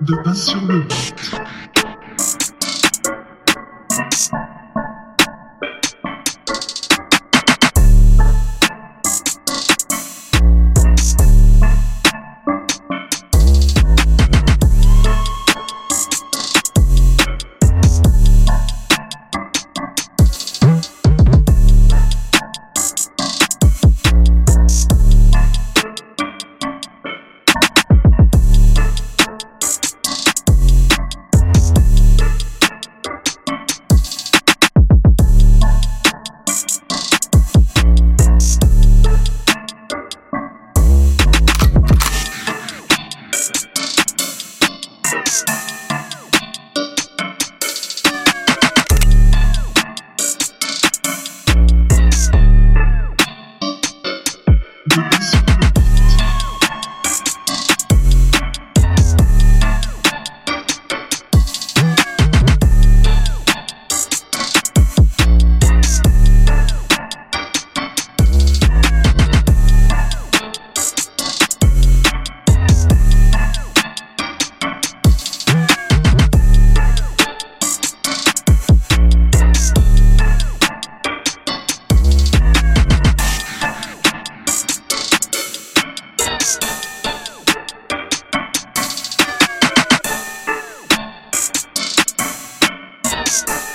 de 1 sur le Dance. De